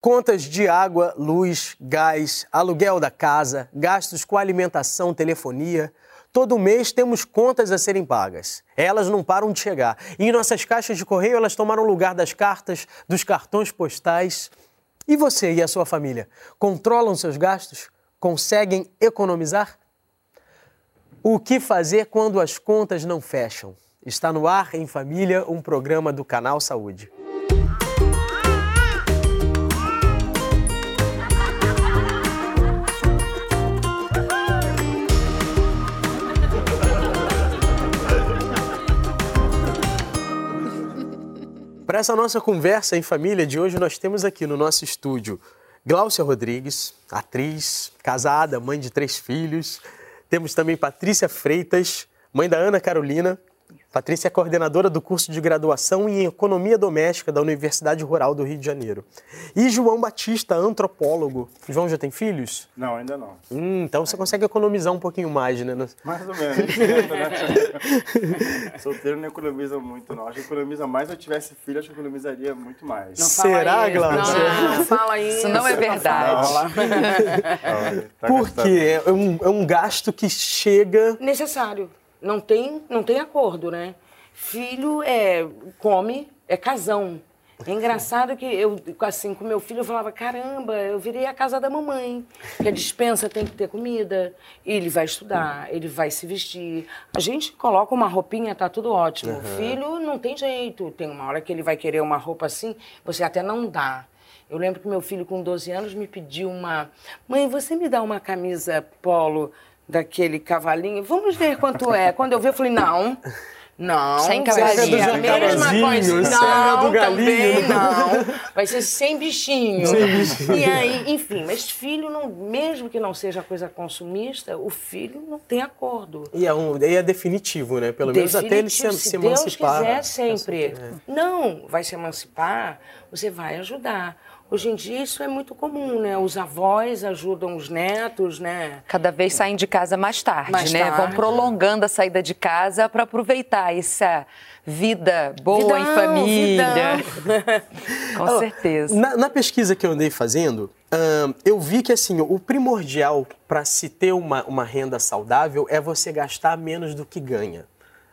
Contas de água, luz, gás, aluguel da casa, gastos com alimentação, telefonia. Todo mês temos contas a serem pagas. Elas não param de chegar. E em nossas caixas de correio elas tomaram lugar das cartas, dos cartões postais. E você e a sua família controlam seus gastos? Conseguem economizar? O que fazer quando as contas não fecham? Está no ar em família um programa do Canal Saúde. Para essa nossa conversa em família de hoje, nós temos aqui no nosso estúdio Gláucia Rodrigues, atriz, casada, mãe de três filhos. Temos também Patrícia Freitas, mãe da Ana Carolina, Patrícia é coordenadora do curso de graduação em Economia Doméstica da Universidade Rural do Rio de Janeiro. E João Batista, antropólogo. João já tem filhos? Não, ainda não. Hum, então você consegue economizar um pouquinho mais, né? Mais ou menos. Solteiro não economiza muito, não. Acho que economiza mais se eu tivesse filho, acho que economizaria muito mais. Não Será, Glaucia? Não, não, fala isso. Isso não é verdade. Não, tá Porque é um, é um gasto que chega... Necessário. Não tem, não tem acordo, né? Filho é come, é casão. É engraçado que eu, assim, com meu filho, eu falava, caramba, eu virei a casa da mamãe. Que a dispensa tem que ter comida. Ele vai estudar, ele vai se vestir. A gente coloca uma roupinha, tá tudo ótimo. Uhum. O filho não tem jeito. Tem uma hora que ele vai querer uma roupa assim, você até não dá. Eu lembro que meu filho, com 12 anos, me pediu uma... Mãe, você me dá uma camisa polo daquele cavalinho. Vamos ver quanto é. Quando eu vi, eu falei, não. Não, sem cavalinho. A mesma coisa. Não, também não. Vai ser sem bichinho. Sem bichinho. E aí, enfim, mas filho, não, mesmo que não seja coisa consumista, o filho não tem acordo. E é, um, e é definitivo, né? Pelo menos até ele se, se, se emancipar. Se Deus quiser, sempre. Não, vai se emancipar, você vai ajudar. Hoje em dia isso é muito comum, né? Os avós ajudam os netos, né? Cada vez saem de casa mais tarde, mais né? Tarde. Vão prolongando a saída de casa para aproveitar essa vida boa em família. Com Olha, certeza. Na, na, pesquisa que eu andei fazendo, hum, eu vi que assim o primordial para se ter uma, uma renda saudável é você gastar menos do que ganha.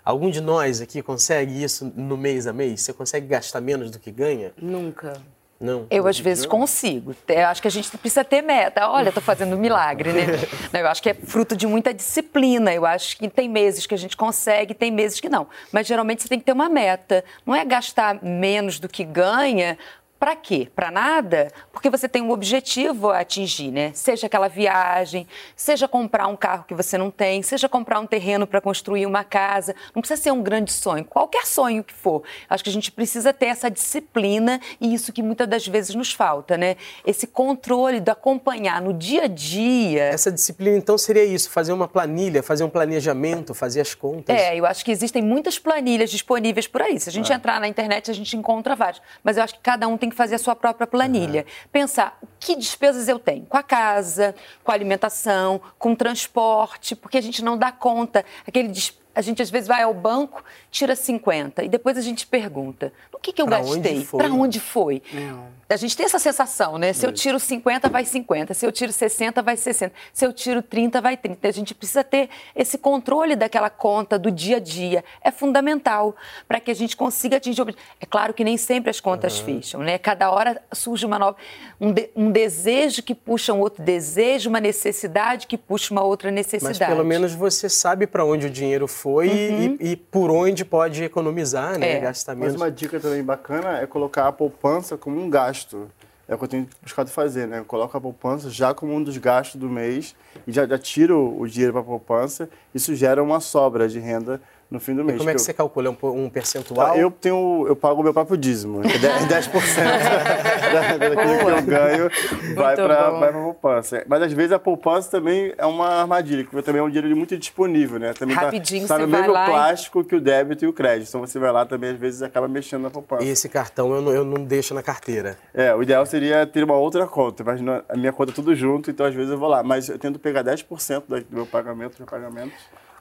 Algum de nós aqui consegue isso no mês a mês? Você consegue gastar menos do que ganha? Nunca. Não. Eu, às vezes, consigo. Eu acho que a gente precisa ter meta. Olha, estou fazendo um milagre, né? Eu acho que é fruto de muita disciplina. Eu acho que tem meses que a gente consegue, tem meses que não. Mas, geralmente, você tem que ter uma meta. Não é gastar menos do que ganha para quê? Para nada? Porque você tem um objetivo a atingir, né? Seja aquela viagem, seja comprar um carro que você não tem, seja comprar um terreno para construir uma casa. Não precisa ser um grande sonho, qualquer sonho que for. Acho que a gente precisa ter essa disciplina e isso que muitas das vezes nos falta, né? Esse controle do acompanhar no dia a dia. Essa disciplina, então, seria isso: fazer uma planilha, fazer um planejamento, fazer as contas. É, eu acho que existem muitas planilhas disponíveis por aí. Se a gente ah. entrar na internet, a gente encontra várias. Mas eu acho que cada um tem tem que fazer a sua própria planilha. Uhum. Pensar que despesas eu tenho com a casa, com a alimentação, com o transporte, porque a gente não dá conta. Aquele a gente às vezes vai ao banco, tira 50 e depois a gente pergunta: o que, que eu pra gastei? Para onde foi? Não. A gente tem essa sensação, né? Se eu tiro 50, vai 50. Se eu tiro 60, vai 60. Se eu tiro 30, vai 30. A gente precisa ter esse controle daquela conta do dia a dia. É fundamental para que a gente consiga atingir o. É claro que nem sempre as contas uhum. fecham, né? Cada hora surge uma nova. Um, de... um, desejo que puxa um outro desejo, uma necessidade que puxa uma outra necessidade. Mas pelo menos você sabe para onde o dinheiro foi uhum. e, e, por onde pode economizar, né? É. Gastar menos. Mas uma dica também bacana é colocar a poupança como um gasto gasto. É o que eu tenho buscado fazer, né? Eu coloco a poupança já como um dos gastos do mês e já, já tiro o dinheiro para a poupança. Isso gera uma sobra de renda no fim do mês. E como é que, que você calcula? Um, um percentual? Eu, tenho, eu pago o meu próprio dízimo. 10%, 10 daquilo que eu ganho vai para a poupança. Mas às vezes a poupança também é uma armadilha, que também é um dinheiro muito disponível, né? Também tá- Rapidinho tá, tá no mesmo plástico e... que o débito e o crédito. Então você vai lá também, às vezes, acaba mexendo na poupança. E esse cartão eu não, eu não deixo na carteira? É, o ideal seria ter uma outra conta, mas a minha conta é tudo junto, então às vezes eu vou lá. Mas eu tento pegar 10% do meu pagamento, do meu pagamento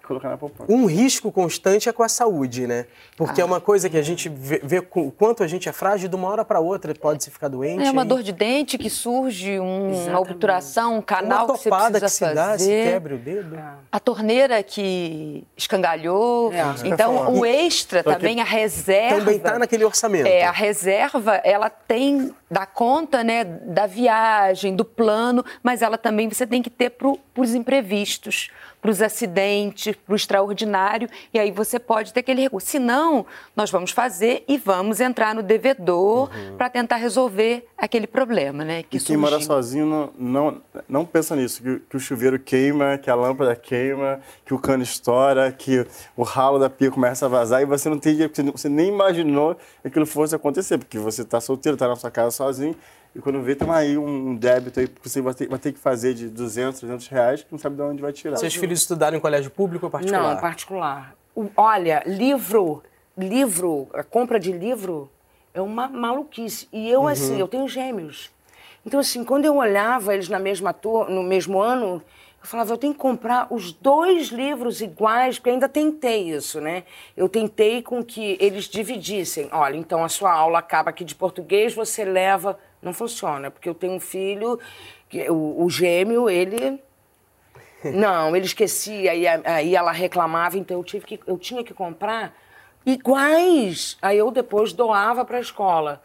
colocar na poupança. Um risco constante é com a saúde, né? Porque ah. é uma coisa que a gente vê, vê o quanto a gente é frágil, de uma hora para outra pode se ficar doente. É uma aí. dor de dente que surge, um, uma obturação, um canal uma que você precisa que se fazer. Dá, se quebre o dedo. É. A torneira que escangalhou. É, então, o extra também, a reserva. Também está naquele orçamento. É, a reserva, ela tem, dá conta, né, da viagem, do plano, mas ela também você tem que ter para os imprevistos para os acidentes, para o extraordinário, e aí você pode ter aquele recurso. Se não, nós vamos fazer e vamos entrar no devedor uhum. para tentar resolver aquele problema, né? Que e quem mora sozinho não, não, não pensa nisso, que, que, o chuveiro queima, que a lâmpada queima, que o cano estoura, que o ralo da pia começa a vazar e você não tem você nem imaginou que aquilo fosse acontecer, porque você está solteiro, está na sua casa sozinho e quando vê, tem aí um débito aí que você vai ter, vai ter, que fazer de 200, 300 reais, que não sabe de onde vai tirar. Seus filhos estudaram em colégio público ou particular? Não, particular. Olha, livro, livro, a compra de livro é uma maluquice. E eu, uhum. assim, eu tenho gêmeos. Então, assim, quando eu olhava eles na mesma no mesmo ano, eu falava, eu tenho que comprar os dois livros iguais, porque ainda tentei isso, né? Eu tentei com que eles dividissem. Olha, então a sua aula acaba aqui de português, você leva não funciona, porque eu tenho um filho, que, o, o gêmeo, ele. Não, ele esquecia, aí, aí ela reclamava, então eu, tive que, eu tinha que comprar iguais. Aí eu depois doava para a escola.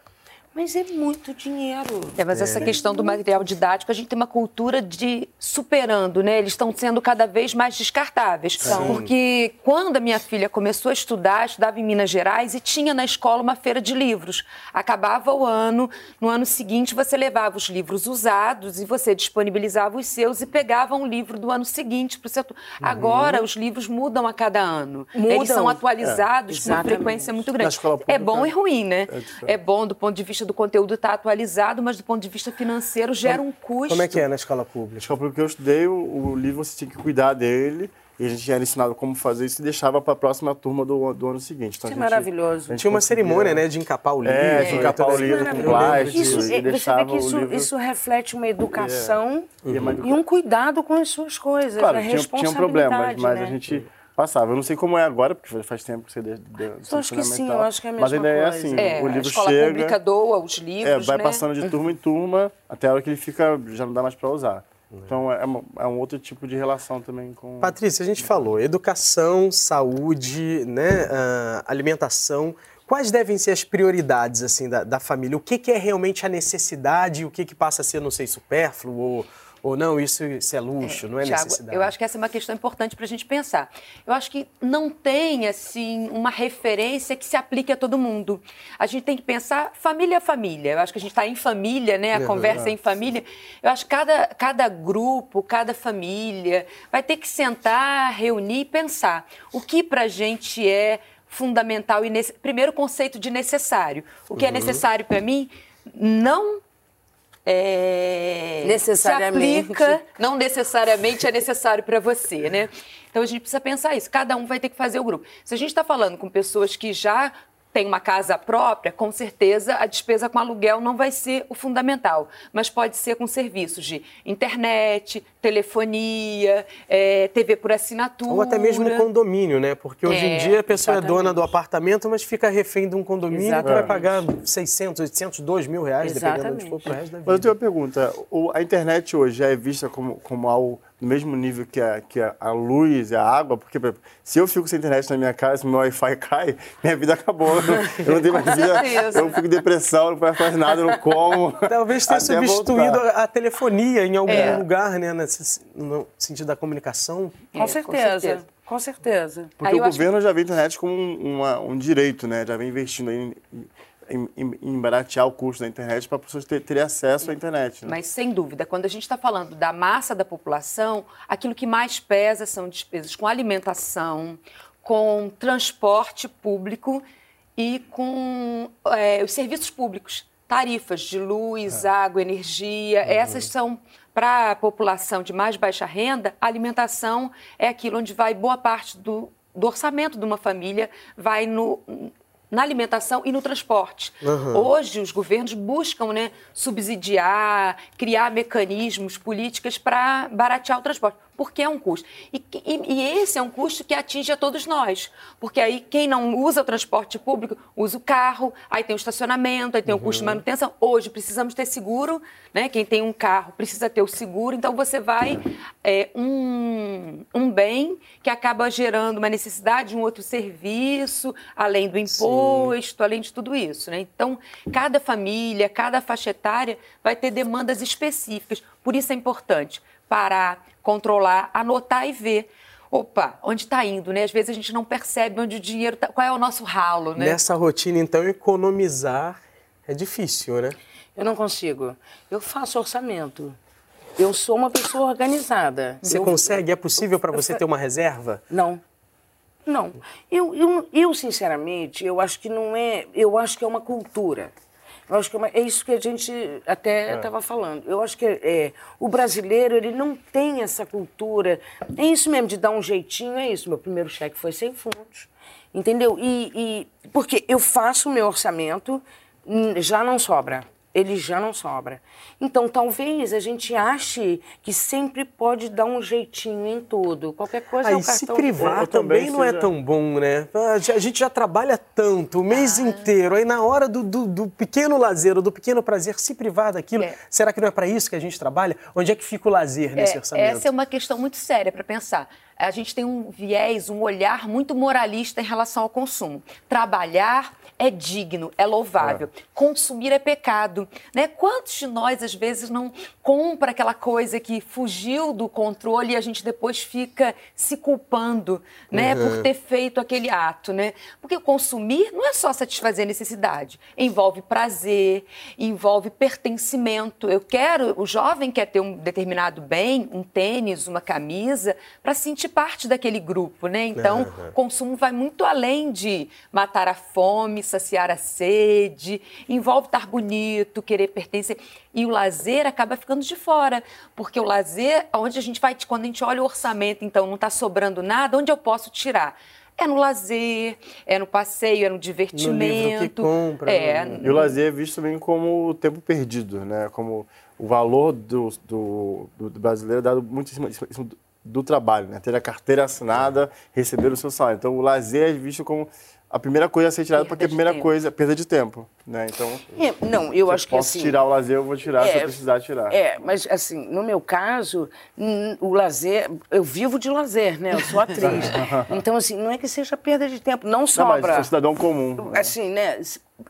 Mas é muito dinheiro. É, mas é. essa questão do material didático, a gente tem uma cultura de superando, né? Eles estão sendo cada vez mais descartáveis. Sim. Porque quando a minha filha começou a estudar, estudava em Minas Gerais e tinha na escola uma feira de livros. Acabava o ano, no ano seguinte você levava os livros usados e você disponibilizava os seus e pegava um livro do ano seguinte para o setor. Uhum. Agora os livros mudam a cada ano. Mudam. Eles são atualizados é. com uma frequência muito grande. É bom e ruim, né? É, é bom do ponto de vista do conteúdo estar tá atualizado, mas do ponto de vista financeiro gera um custo. Como é que é na escola pública? Na escola pública que eu estudei, o, o livro você tinha que cuidar dele. E a gente era ensinado como fazer isso e deixava para a próxima turma do, do ano seguinte. Então, isso é maravilhoso. Tinha uma cerimônia, né, de encapar o livro. É, de encapar o livro com plástico. Isso, e é, você vê que isso, livro... isso reflete uma educação é. uhum. e um cuidado com as suas coisas, claro, né? tinha, tinha problemas, mas né? a gente passava. Eu não sei como é agora, porque faz tempo que você deu deu Eu acho que sim, eu acho que é a mesma Mas ainda é assim, é, o livro a escola chega... pública doa os livros, É, vai né? passando de turma em turma, até a hora que ele fica, já não dá mais para usar. Então é, uma, é, um outro tipo de relação também com. Patrícia, a gente falou educação, saúde, né, uh, alimentação. Quais devem ser as prioridades assim da, da família? O que, que, é realmente a necessidade? O que, que passa a ser, não sei, supérfluo ou ou não, isso, isso é luxo, é, não é Thiago, necessidade? Eu acho que essa é uma questão importante para a gente pensar. Eu acho que não tem, assim, uma referência que se aplique a todo mundo. A gente tem que pensar família a família. Eu acho que a gente está em família, né? A é conversa é em família. Eu acho que cada, cada grupo, cada família vai ter que sentar, reunir e pensar o que para a gente é fundamental e nesse, primeiro conceito de necessário. O que é uhum. é necessário para mim não é, necessariamente. se aplica, não necessariamente é necessário para você, né? Então a gente precisa pensar isso. Cada um vai ter que fazer o grupo. Se a gente está falando com pessoas que já tem uma casa própria, com certeza a despesa com aluguel não vai ser o fundamental, mas pode ser com serviços de internet, telefonia, é, TV por assinatura. Ou até mesmo condomínio, né? Porque hoje é, em dia a pessoa exatamente. é dona do apartamento, mas fica refém de um condomínio exatamente. que vai pagar 600, 800, 2 mil reais, exatamente. dependendo onde for pro resto da vida. Mas eu tenho uma pergunta. a internet hoje já é vista como, como algo no mesmo nível que a, que a, a luz e a água, porque exemplo, se eu fico sem internet na minha casa, se meu Wi-Fi cai, minha vida acabou. Eu não tenho mais vida, eu fico em depressão, não faço nada, não como. Talvez tenha substituído a, a, telefonia em algum é. lugar, né, nesse, no sentido da comunicação. Com, é, certeza, com certeza. Com certeza. Porque Aí o governo que... já vê a internet como um, uma, um direito, né? Já vem investindo em, em, em, em baratear o custo da internet para as pessoas terem ter acesso à internet. Né? Mas, sem dúvida, quando a gente está falando da massa da população, aquilo que mais pesa são despesas com alimentação, com transporte público e com é, os serviços públicos, tarifas de luz, é. água, energia. Uhum. Essas são, para a população de mais baixa renda, a alimentação é aquilo onde vai boa parte do, do orçamento de uma família, vai no, na alimentação e no transporte. Uhum. Hoje, os governos buscam né, subsidiar, criar mecanismos, políticas para baratear o transporte. Porque é um custo. E, e, e, esse é um custo que atinge a todos nós, porque aí quem não usa o transporte público usa o carro, aí tem o estacionamento, aí tem o custo de uhum. manutenção. Hoje precisamos ter seguro, né? Quem tem um carro precisa ter o seguro, então você vai é, um, um bem que acaba gerando uma necessidade de um outro serviço, além do imposto, Sim. além de tudo isso, né? Então, cada família, cada faixa etária vai ter demandas específicas. Por isso é importante parar, controlar, anotar e ver. Opa, onde está indo, né? Às vezes a gente não percebe onde o dinheiro está, qual é o nosso ralo, né? Nessa rotina, então, economizar é difícil, né? Eu não consigo. Eu faço orçamento. Eu sou uma pessoa organizada. Você eu... consegue? É possível para você ter uma reserva? Não. Não. Eu, eu, eu, sinceramente, eu acho que não é. Eu acho que é uma cultura. Eu acho que é, é isso que a gente até estava é. falando. Eu acho que é, o brasileiro ele não tem essa cultura. É isso mesmo, de dar um jeitinho, é isso. Meu primeiro cheque foi sem fundos. Entendeu? E, e porque eu faço o meu orçamento, hum, já não sobra ele já não sobra. Então, talvez a gente ache que sempre pode dar um jeitinho em tudo. Qualquer coisa Aí, é cartão. se privar também não é tão bom, né? A gente já trabalha tanto, o mês ah. inteiro. Aí, na hora do, do, do, pequeno lazer ou do pequeno prazer, se privar daquilo, é. será que não é para isso que a gente trabalha? Onde é que fica o lazer nesse é, orçamento? Essa é uma questão muito séria para pensar a gente tem um viés, um olhar muito moralista em relação ao consumo. Trabalhar é digno, é louvável. É. Consumir é pecado. Né? Quantos de nós, às vezes, não compra aquela coisa que fugiu do controle e a gente depois fica se culpando né, uhum. por ter feito aquele ato? Né? Porque consumir não é só satisfazer a necessidade. Envolve prazer, envolve pertencimento. Eu quero, o jovem quer ter um determinado bem, um tênis, uma camisa, para sentir parte daquele grupo, né? Então, o uhum. consumo vai muito além de matar a fome, saciar a sede, envolve estar bonito, querer pertencer. E o lazer acaba ficando de fora, porque o lazer, onde a gente vai, quando a gente olha o orçamento, então não está sobrando nada, onde eu posso tirar? É no lazer, é no passeio, é no divertimento. No livro que compra. É. Né? E o lazer é visto também como o tempo perdido, né? Como o valor do, do, do brasileiro é dado muito em cima, em cima do trabalho, né? Ter a carteira assinada, receber o seu salário. Então, o lazer é visto como a primeira coisa a ser tirada, porque a primeira coisa é perda de tempo, né? Então, é, não, eu acho que posso assim, tirar o lazer, eu vou tirar é, se eu precisar tirar. É, mas assim, no meu caso, o lazer, eu vivo de lazer, né? Eu sou atriz. então, assim, não é que seja perda de tempo, não sobra. Não, mas é cidadão comum. Assim, né?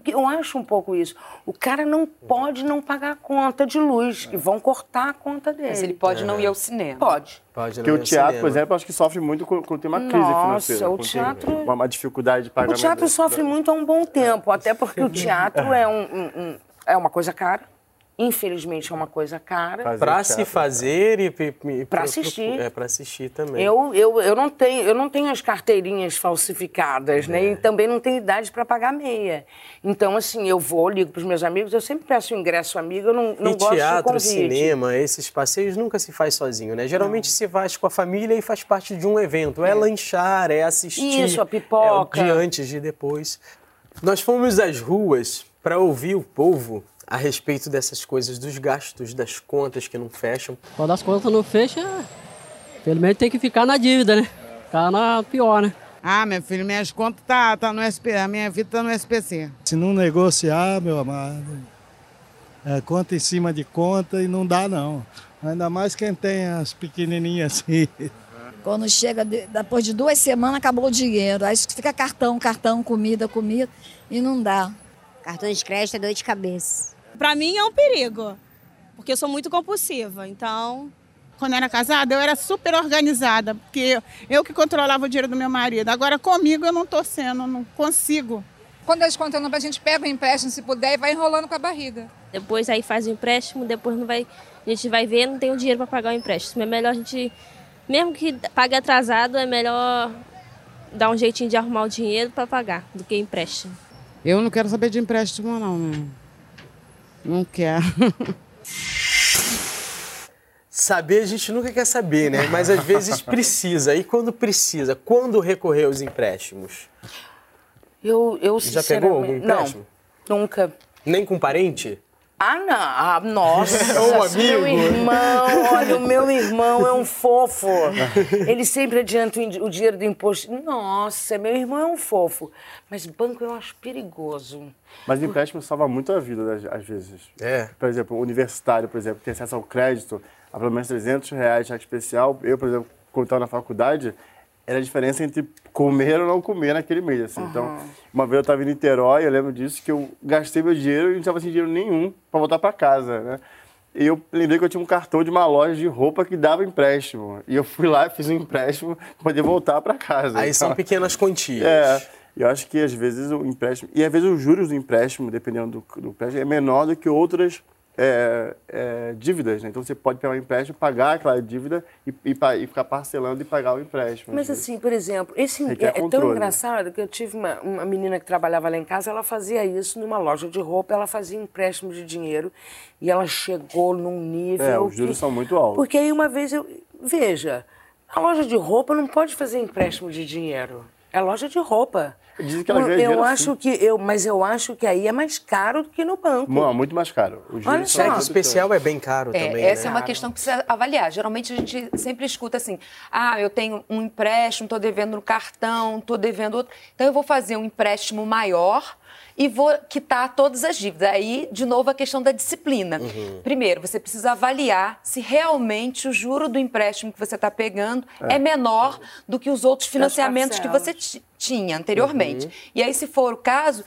Eu acho um pouco isso. O cara não pode não pagar a conta de luz, que vão cortar a conta dele. Mas ele pode é. não ir ao cinema. Pode. Pode Porque o teatro, por exemplo, acho que sofre muito quando tem uma crise Nossa, financeira. o teatro... Uma, uma, dificuldade de pagamento. O teatro sofre muito há um bom tempo, até porque o teatro é, um, um, um é uma coisa cara. Infelizmente é uma coisa cara. Para se fazer e, e para assistir. É para assistir também. Eu, eu, eu, não tenho, eu não tenho as carteirinhas falsificadas, né? é. né? E também não tenho idade para pagar meia. Então, assim, eu vou, ligo para os meus amigos, eu sempre peço ingresso amigo, eu não, não e gosto teatro, de cinema, esses passeios nunca se faz sozinho, né? Geralmente não. se faz com a família e faz parte de um evento. É, é lanchar, é assistir. Isso, a pipoca. É o de antes, de depois. Nós fomos às ruas para ouvir o povo a respeito dessas coisas, dos gastos, das contas que não fecham. Quando as contas não fecham, pelo menos tem que ficar na dívida, né? Ficar na pior, né? Ah, meu filho, minhas contas tá, tá no SP, a minha vida tá no SPC. Se não negociar, meu amado, é conta em cima de conta e não dá não. Ainda mais quem tem as pequenininhas assim. Quando chega, depois de duas semanas, acabou o dinheiro. Aí fica cartão, cartão, comida, comida, e não dá. Cartão de crédito é dor de cabeça. Para mim é um perigo, porque eu sou muito compulsiva, então... Quando era casada, eu era super organizada, porque eu que controlava o dinheiro do meu marido. Agora comigo eu não estou sendo, não consigo. Quando eles contam a gente pega o empréstimo se puder e vai enrolando com a barriga. Depois aí faz o empréstimo, depois não vai, a gente vai ver, não tem o dinheiro para pagar o empréstimo. É melhor a gente, mesmo que pague atrasado, é melhor dar um jeitinho de arrumar o dinheiro para pagar do que empréstimo. Eu não quero saber de empréstimo não, né? Não quer. Saber a gente nunca quer saber, né? Mas às vezes precisa. E quando precisa? Quando recorrer aos empréstimos? Eu, eu Já pegou algum empréstimo? Não, nunca. Nem com parente? Ah, não. Ah, nossa. É um amigo. Meu irmão, olha, o meu irmão é um fofo. Ele sempre adianta o in- o dinheiro do imposto. Nossa, meu irmão é um fofo. Mas banco eu acho perigoso. Mas empréstimo salva muito a vida, às, às vezes. É. Por exemplo, universitário, por exemplo, que tem acesso ao crédito a pelo menos 300 reais de cheque especial. Eu, por exemplo, quando estava na faculdade, era a diferença entre comer ou não comer naquele mês. Assim. Então, uma vez eu estava em Niterói, eu lembro disso, que eu gastei meu dinheiro e não estava sem dinheiro nenhum para voltar para casa, né? E eu lembrei que eu tinha um cartão de uma loja de roupa que dava empréstimo. E eu fui lá e fiz um empréstimo para poder voltar para casa. Aí são Então, pequenas quantias. é, eu acho que às vezes o empréstimo. E às vezes os juros do empréstimo, dependendo do, do empréstimo, é menor do que outras é, é, dívidas. Né? Então você pode pegar um empréstimo, pagar aquela dívida e, e, e ficar parcelando e pagar o empréstimo. Mas vezes. assim, por exemplo, esse é, é tão controle. engraçado que eu tive uma, uma menina que trabalhava lá em casa, ela fazia isso numa loja de roupa, ela fazia empréstimo de dinheiro e ela chegou num nível. É, os juros que- são muito altos. Porque aí uma vez eu. Veja, a loja de roupa não pode fazer empréstimo de dinheiro. É loja de roupa. Dizem que ela eu, ganha dinheiro acho assim. que eu, mas eu acho que aí é mais caro do que no banco. Não, muito mais caro. Os Olha só. Cheque especial é bem caro É, também. essa né? é uma questão que precisa avaliar. Geralmente a gente sempre escuta assim: ah, eu tenho um empréstimo, estou devendo no cartão, estou devendo outro. Então eu vou fazer um empréstimo maior e vou quitar todas as dívidas. Aí, de novo, a questão da disciplina. Uhum. Primeiro, você precisa avaliar se realmente o juro do empréstimo que você está pegando é. É. menor do que os outros Das financiamentos que você ti- tinha anteriormente. Uhum. E aí, se for o caso,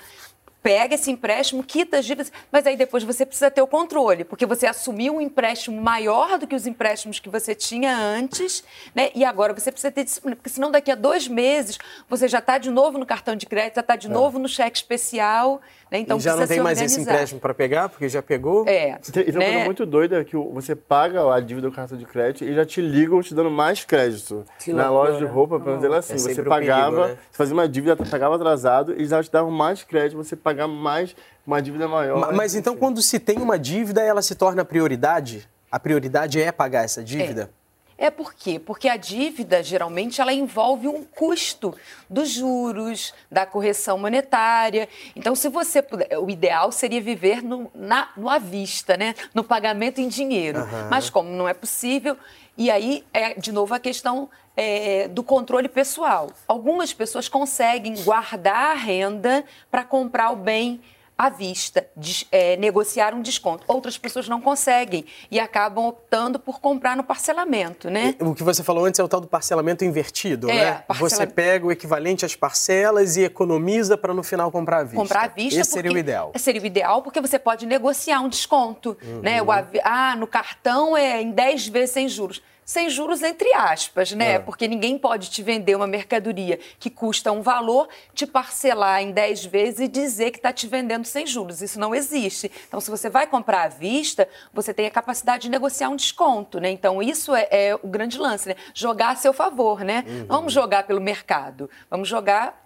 pega esse empréstimo, quita as dívidas, mas aí depois você precisa ter o controle, porque você assumiu um empréstimo maior do que os empréstimos que você tinha antes, né? E agora você precisa ter disciplina, porque senão daqui a dois meses você já está de novo no cartão de crédito, já está de novo no cheque especial? Então É. e já não tem mais esse empréstimo para pegar, porque já pegou? É. E tem uma né? coisa muito doida que o- você paga a dívida do cartão de crédito e já te ligam te dando mais crédito. Que Na loucura. loja de roupa, pelo menos ela é assim, É você pagava, perigo, né? você fazia uma dívida, pagava atrasado e já te davam mais crédito, você pagar mais, uma dívida maior. Ma- Mas então, quando se tem uma dívida, ela se torna prioridade? A prioridade é pagar essa dívida? É por quê? Porque a dívida, geralmente, ela envolve um custo dos juros, da correção monetária. Então, se você puder, o ideal seria viver no, na, no à vista, né? no pagamento em dinheiro. Aham. Mas como não é possível, e aí é, de novo, a questão é, do controle pessoal. Algumas pessoas conseguem guardar a renda para comprar o bem à vista, des- é, negociar um desconto. Outras pessoas não conseguem e acabam optando por comprar no parcelamento, né? O que você falou antes é o tal do parcelamento invertido, É, né? Você pega o equivalente às parcelas e economiza para no final comprar à vista. Comprar à vista Esse seria o ideal. Seria o ideal porque você pode negociar um desconto, Uhum. né? O avi- ah, no cartão é em 10 vezes sem juros. Sem juros, entre aspas, né? É. Porque ninguém pode te vender uma mercadoria que custa um valor, te parcelar em 10 vezes e dizer que está te vendendo sem juros. Isso não existe. Então, se você vai comprar à vista, você tem a capacidade de negociar um desconto, né? Então, isso é, é o grande lance, né? Jogar a seu favor, né? Uhum. Não vamos jogar pelo mercado, vamos jogar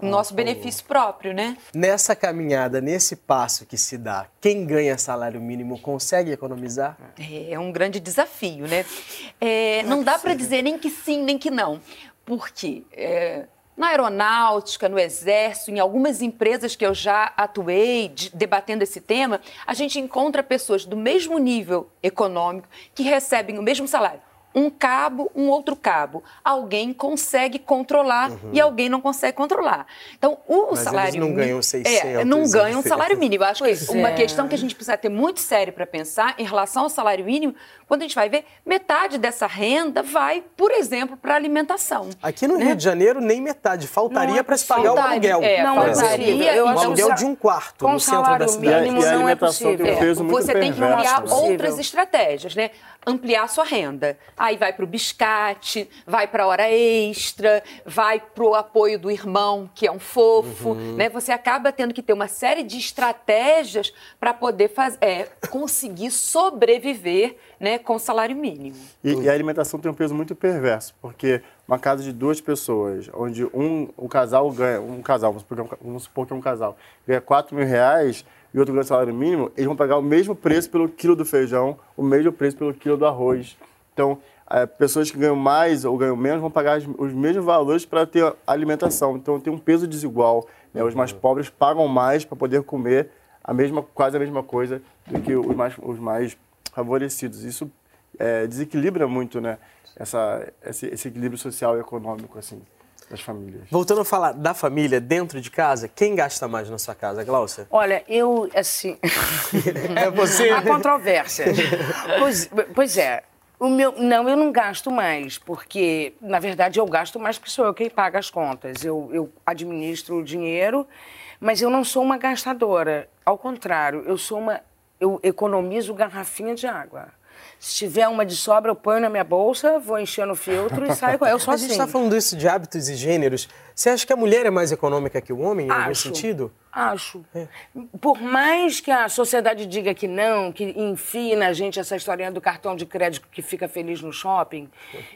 nosso benefício próprio, né? Nessa caminhada, nesse passo que se dá, quem ganha salário mínimo consegue economizar? É um grande desafio, né? É, não dá para dizer nem que sim, nem que não. Porque é, na aeronáutica, no exército, em algumas empresas que eu já atuei de- debatendo esse tema, a gente encontra pessoas do mesmo nível econômico que recebem o mesmo salário. Um cabo, um outro cabo. Alguém consegue controlar e alguém não consegue controlar. Então, o Uhum. Mas salário não ganham É, 600 não ganham um salário mínimo. Eu acho que Pois uma é. questão que a gente precisa ter muito sério para pensar em relação ao salário mínimo, quando a gente vai ver, metade dessa renda vai, por exemplo, para alimentação. Aqui no né? Rio de Janeiro, nem metade. Faltaria é para se pagar o aluguel. É, não faltaria. Eu Um acho que aluguel o sa- de um quarto com no centro da salário cidade. mínimo E a não é alimentação tem possível. um peso muito Você tem que perverso, criar né? outras estratégias, né? Ampliar sua renda. Aí vai para o biscate, vai para a hora extra, vai para o apoio do irmão, que é um fofo, Uhum. né? Você acaba tendo que ter uma série de estratégias para poder faz... é, conseguir sobreviver né, com o salário mínimo. E, e a alimentação tem um peso muito perverso, porque uma casa de duas pessoas, onde um, um casal ganha, um casal, vamos supor, que é um vamos supor que é um casal, ganha 4 mil reais e outro ganha salário mínimo, eles vão pagar o mesmo preço pelo quilo do feijão, o mesmo preço pelo quilo do arroz. Então, eh, pessoas que ganham mais ou ganham menos vão pagar os mesmos valores para ter alimentação. Então, tem um peso desigual. né? Os mais pobres pagam mais para poder comer a mesma, quase a mesma coisa do que os mais, os mais favorecidos. Isso é, desequilibra muito, né? Essa, esse, esse equilíbrio social e econômico, assim, das famílias. Voltando a falar da família dentro de casa, quem gasta mais na sua casa, Glaucia? Olha, eu, assim. É você? Há controvérsias. pois, pois é. O meu, não, eu não gasto mais, porque, na verdade, eu gasto mais porque sou eu quem paga as contas. Eu, eu administro o dinheiro, mas eu não sou uma gastadora. Ao contrário, eu sou uma. Eu economizo garrafinha de água. Se tiver uma de sobra, eu ponho na minha bolsa, vou enchendo o filtro e saio com Eu sou a assim. gente está falando isso de hábitos e gêneros. Você acha que a mulher é mais econômica que o homem, em algum Acho. sentido? Acho. Por mais que a sociedade diga que não, que enfie na gente essa historinha do cartão de crédito que fica feliz no shopping,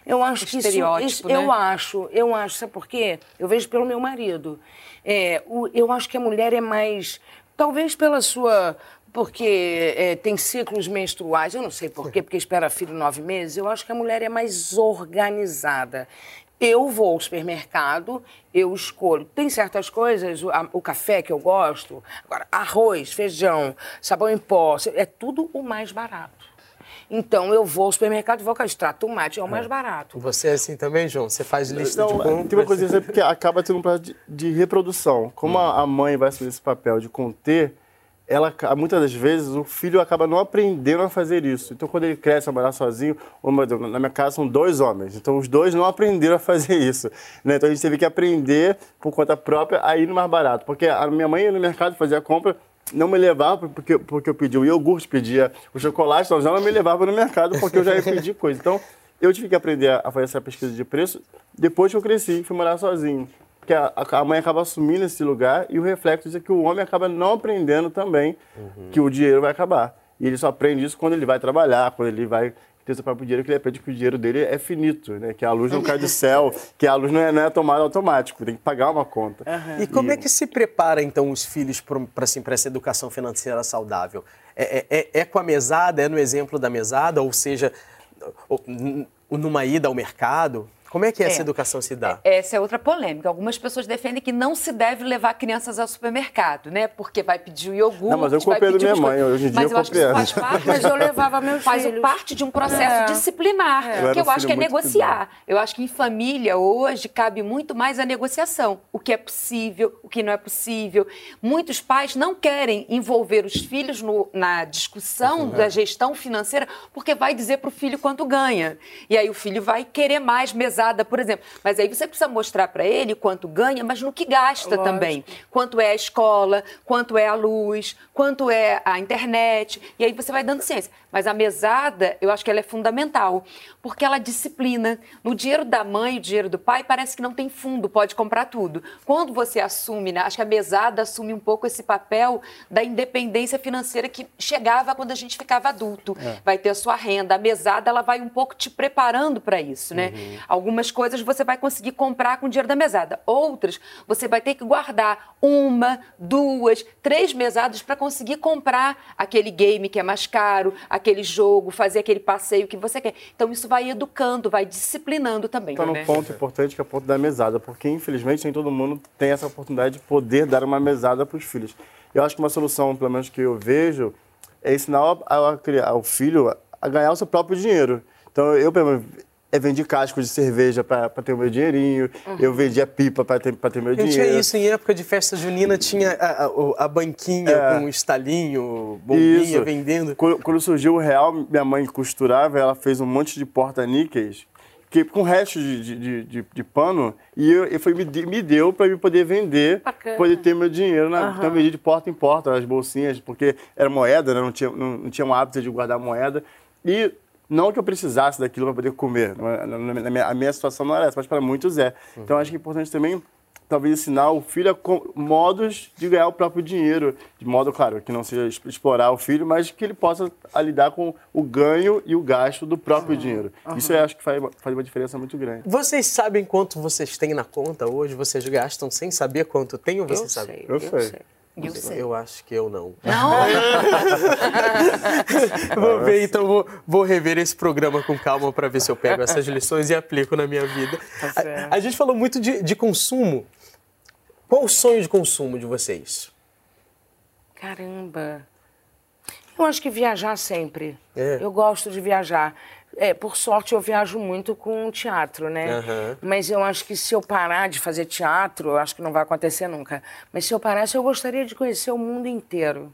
eu acho que isso, Estereótipo, isso- né? eu acho, eu acho, sabe por quê? Eu vejo pelo meu marido. É, o- eu acho que a mulher é mais, talvez pela sua porque é, tem ciclos menstruais, eu não sei por quê, porque espera filho nove meses, eu acho que a mulher é mais organizada. Eu vou ao supermercado, eu escolho. Tem certas coisas, o, a- o café que eu gosto, agora, arroz, feijão, sabão em pó, é tudo o mais barato. Então eu vou ao supermercado e vou com extrato tomate, é o mais barato. Você é assim também, João? Você faz lista de Não, compras? tem uma coisa assim, porque acaba tendo um prazo de, de reprodução. Como a, a mãe vai assumir esse papel de conter, ela, muitas das vezes o filho acaba não aprendendo a fazer isso. Então, quando ele cresce a morar sozinho, na minha casa são dois homens, então os dois não aprenderam a fazer isso. né? Então, a gente teve que aprender por conta própria a ir no mais barato. Porque a minha mãe ia no mercado fazer a compra, não me levava porque, porque eu pedi o iogurte, pedia o chocolate, então já não me levava no mercado porque eu já ia pedir coisa. Então, eu tive que aprender a fazer essa pesquisa de preço depois que eu cresci fui morar sozinho. Porque a, a mãe acaba assumindo esse lugar e o reflexo é que o homem acaba não aprendendo também que o dinheiro vai acabar. E ele só aprende isso quando ele vai trabalhar, quando ele vai ter seu próprio dinheiro, que ele aprende que o dinheiro dele é finito, né? Que a luz não cai do céu, que a luz não é, não é tomada automático, tem que pagar uma conta. E como é que se prepara, então, os filhos para assim, pra essa educação financeira saudável? É, é- é- é com a mesada? É no exemplo da mesada? Ou seja, numa ida ao mercado? Como é que essa É. educação se dá? Essa é outra polêmica. Algumas pessoas defendem que não se deve levar crianças ao supermercado, né? Porque vai pedir o iogurte, Não, mas eu vai copiei da minha mãe, hoje em dia Mas eu eu acho que isso copiei. faz parte. Mas eu levava meus faz filhos. parte de um processo É. disciplinar, É. Eu que eu um acho que é negociar. Eu acho que em família hoje cabe muito mais a negociação. O que é possível, o que não é possível. Muitos pais não querem envolver os filhos no- na discussão da gestão financeira porque vai dizer para o filho quanto ganha. E aí o filho vai querer mais mesada, por exemplo. Mas aí você precisa mostrar para ele quanto ganha, mas no que gasta Lógico. também. Quanto é a escola, quanto é a luz, quanto é a internet. E aí você vai dando ciência. Mas a mesada, eu acho que ela é fundamental, porque ela disciplina. No dinheiro da mãe e o dinheiro do pai, parece que não tem fundo, pode comprar tudo. Quando você assume, né, acho que a mesada assume um pouco esse papel da independência financeira que chegava quando a gente ficava adulto. É. Vai ter a sua renda. A mesada, ela vai um pouco te preparando para isso, né? Algumas coisas você vai conseguir comprar com o dinheiro da mesada. Outras, você vai ter que guardar uma, duas, três mesadas para conseguir comprar aquele game que é mais caro, aquele jogo, fazer aquele passeio que você quer. Então, isso vai educando, vai disciplinando também. Está num né? Tá ponto importante que é o ponto da mesada, porque infelizmente nem todo mundo tem essa oportunidade de poder dar uma mesada para os filhos. Eu acho que uma solução, pelo menos que eu vejo, é ensinar ao, ao, ao filho a ganhar o seu próprio dinheiro. Então eu, eu vendi casco de cerveja para ter o meu dinheirinho, eu vendia pipa para ter, pra ter meu Eu tinha dinheiro. isso em época de festa junina, tinha a, a- a banquinha É. com o estalinho, bombinha Isso. vendendo. Quando, quando surgiu o real, minha mãe costurava, ela fez um monte de porta-níqueis que, com resto de, de, de, de- de pano e eu, eu foi, me, de- me deu para eu poder vender, Bacana. poder ter meu dinheiro. Na, Aham. Então eu vendi de porta em porta as bolsinhas, porque era moeda, né? não, tinha, não, não tinha um hábito de guardar moeda. E não que eu precisasse daquilo para poder comer. é- na- na minha- a minha situação não era essa, mas para muitos é. Então acho que é importante também talvez ensinar o filho a modos de ganhar o próprio dinheiro, de modo, claro, que não seja explorar o filho, mas que ele possa a lidar com o ganho e o gasto do próprio dinheiro. Isso eu acho que faz, uma- faz uma diferença muito grande. Vocês sabem quanto vocês têm na conta hoje? Vocês gastam sem saber quanto tem ou Eu vocês sabem? sei, Eu eu sei. sei. Eu. Eu acho que eu não. Não? vou ver, então vou, vou rever esse programa com calma para ver se eu pego essas lições e aplico na minha vida. A, a gente falou muito de, de consumo. Qual o sonho de consumo de vocês? Caramba. Eu acho que viajar sempre. É. Eu gosto de viajar. É, por sorte, eu viajo muito com teatro, né? Aham. Mas eu acho que se eu parar de fazer teatro, eu acho que não vai acontecer nunca. Mas se eu parasse, eu gostaria de conhecer o mundo inteiro.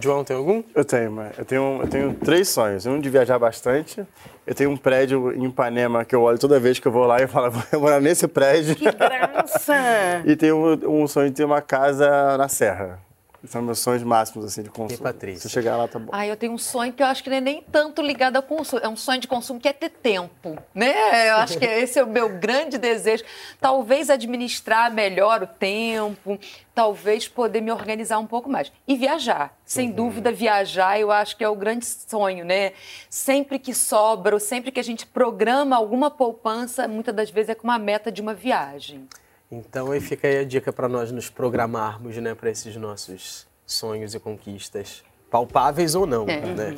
João, tem algum? Eu tenho, mas eu tenho, eu tenho três sonhos. Um de viajar bastante. Eu tenho um prédio em Ipanema que eu olho toda vez que eu vou lá e falo, vou morar nesse prédio. Que graça! E tenho um, um sonho de ter uma casa na Serra. São meus sonhos máximos, assim, de consumo. Patrícia? Se eu chegar lá, tá bom. Ah, eu tenho um sonho que eu acho que não é nem tanto ligado ao consumo. É um sonho de consumo que é ter tempo, né? Eu acho que esse é o meu grande desejo. Talvez administrar melhor o tempo, talvez poder me organizar um pouco mais. E viajar. Sem dúvida, viajar eu acho que é o grande sonho, né? Sempre que sobra, ou sempre que a gente programa alguma poupança, muitas das vezes é com uma meta de uma viagem. Então aí fica aí a dica para nós nos programarmos, né, para esses nossos sonhos e conquistas, palpáveis ou não, É. né?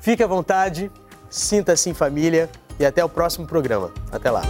Fique à vontade, sinta-se em família e até o próximo programa. Até lá.